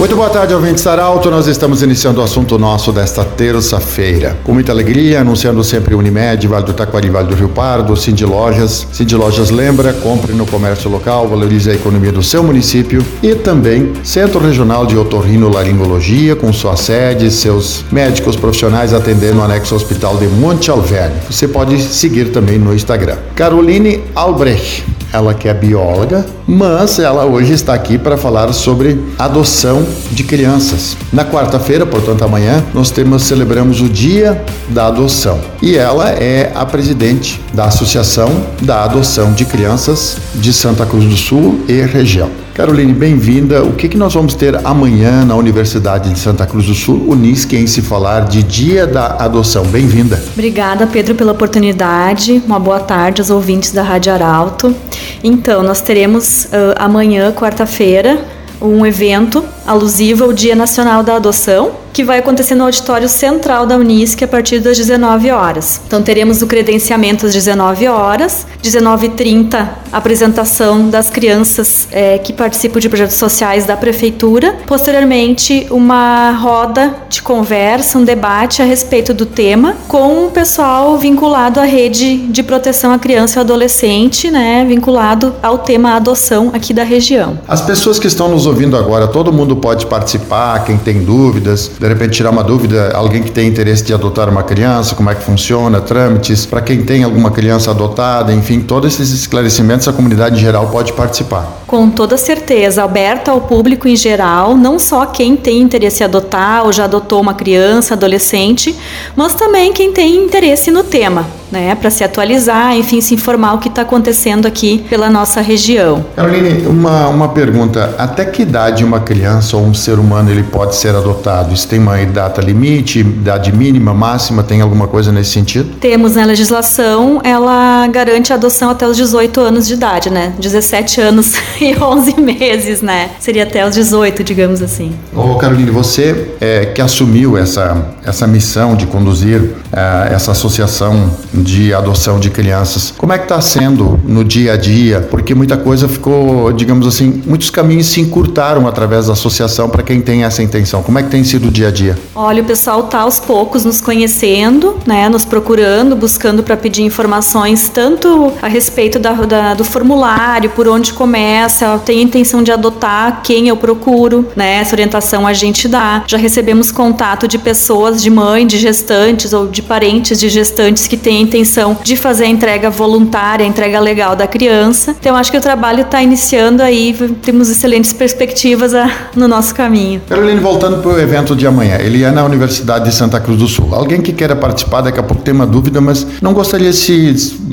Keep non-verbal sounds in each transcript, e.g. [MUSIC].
Muito boa tarde, ouvintes Arauto. Nós estamos iniciando o assunto nosso desta terça-feira. Com muita alegria, anunciando sempre Unimed, Vale do Taquari, Vale do Rio Pardo, Cindy Lojas. Cindy Lojas lembra, compre no comércio local, valorize a economia do seu município. E também Centro Regional de Otorrinolaringologia, com sua sede, seus médicos profissionais atendendo no anexo hospital de Monte Alverne. Você pode seguir também no Instagram. Caroline Albrecht ela que é bióloga, mas ela hoje está aqui para falar sobre adoção de crianças. Na quarta-feira, portanto amanhã, nós temos celebramos o Dia da Adoção e ela é a presidente da Associação da Adoção de Crianças de Santa Cruz do Sul e região. Caroline, bem-vinda. O que, que nós vamos ter amanhã na Universidade de Santa Cruz do Sul, Unisque, em se falar de Dia da Adoção? Bem-vinda. Obrigada, Pedro, pela oportunidade. Uma boa tarde aos ouvintes da Rádio Arauto. Então, nós teremos uh, amanhã, quarta-feira, um evento alusivo ao Dia Nacional da Adoção, que vai acontecer no auditório central da Unisc a partir das 19 horas. Então teremos o credenciamento às 19 horas, 19h30 apresentação das crianças é, que participam de projetos sociais da prefeitura, posteriormente uma roda de conversa, um debate a respeito do tema com o pessoal vinculado à rede de proteção à criança e ao adolescente, né, vinculado ao tema adoção aqui da região. As pessoas que estão nos ouvindo agora, todo mundo pode participar, quem tem dúvidas, de repente tirar uma dúvida, alguém que tem interesse de adotar uma criança, como é que funciona, trâmites, para quem tem alguma criança adotada, enfim, todos esses esclarecimentos a comunidade em geral pode participar. Com toda certeza, aberta ao público em geral, não só quem tem interesse em adotar ou já adotou uma criança, adolescente, mas também quem tem interesse no tema né, para se atualizar, enfim, se informar o que está acontecendo aqui pela nossa região. Caroline, uma, uma pergunta: até que idade uma criança ou um ser humano ele pode ser adotado? Isso tem uma data limite, idade mínima, máxima? Tem alguma coisa nesse sentido? Temos na legislação, ela garante a adoção até os 18 anos de idade, né? 17 anos [LAUGHS] e 11 meses, né? Seria até os 18, digamos assim. Ô Caroline, você é, que assumiu essa, essa missão de conduzir é, essa associação de adoção de crianças. Como é que está sendo no dia a dia? Porque muita coisa ficou, digamos assim, muitos caminhos se encurtaram através da associação para quem tem essa intenção. Como é que tem sido o dia a dia? Olha, o pessoal está aos poucos nos conhecendo, né, nos procurando, buscando para pedir informações tanto a respeito da, da, do formulário, por onde começa, tem a intenção de adotar, quem eu procuro, né? Essa orientação a gente dá. Já recebemos contato de pessoas, de mãe, de gestantes ou de parentes de gestantes que têm intenção de fazer a entrega voluntária, a entrega legal da criança. Então acho que o trabalho está iniciando aí, temos excelentes perspectivas a, no nosso caminho. Caroline, voltando para o evento de amanhã, ele é na Universidade de Santa Cruz do Sul. Alguém que queira participar, daqui a pouco tem uma dúvida, mas não gostaria se,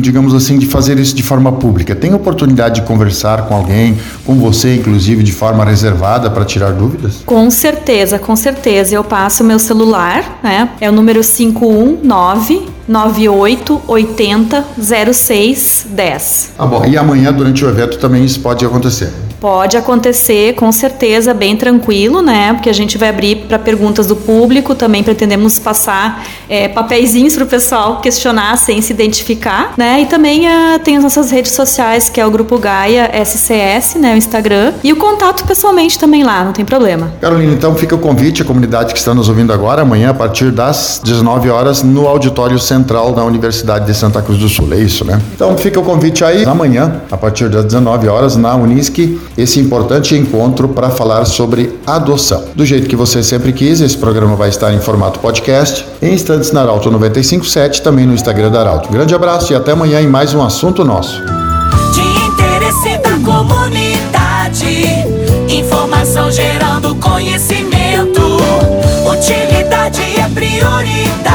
digamos assim, de fazer isso de forma pública. Tem oportunidade de conversar com alguém, com você, inclusive, de forma reservada para tirar dúvidas? Com certeza, com certeza. Eu passo o meu celular, né? É o número 519 9880 0610. Ah, bom. E amanhã, durante o evento, também isso pode acontecer? Pode acontecer, com certeza, bem tranquilo, né? Porque a gente vai abrir para perguntas do público, também pretendemos passar é, papeizinhos para o pessoal questionar sem se identificar, né? E também uh, tem as nossas redes sociais, que é o Grupo Gaia SCS, né? O Instagram, e o contato pessoalmente também lá, não tem problema. Carolina, então fica o convite à comunidade que está nos ouvindo agora, amanhã, a partir das 19 horas, no Auditório Central da Universidade de Santa Cruz do Sul, é isso, né? Então fica o convite aí, amanhã, a partir das 19 horas, na Unisque, esse importante encontro para falar sobre adoção. Do jeito que você sempre quis, esse programa vai estar em formato podcast, em instantes na Arauto 957, também no Instagram da Arauto. Grande abraço e até amanhã em mais um assunto nosso. De interesse da comunidade, informação gerando conhecimento, utilidade é prioridade.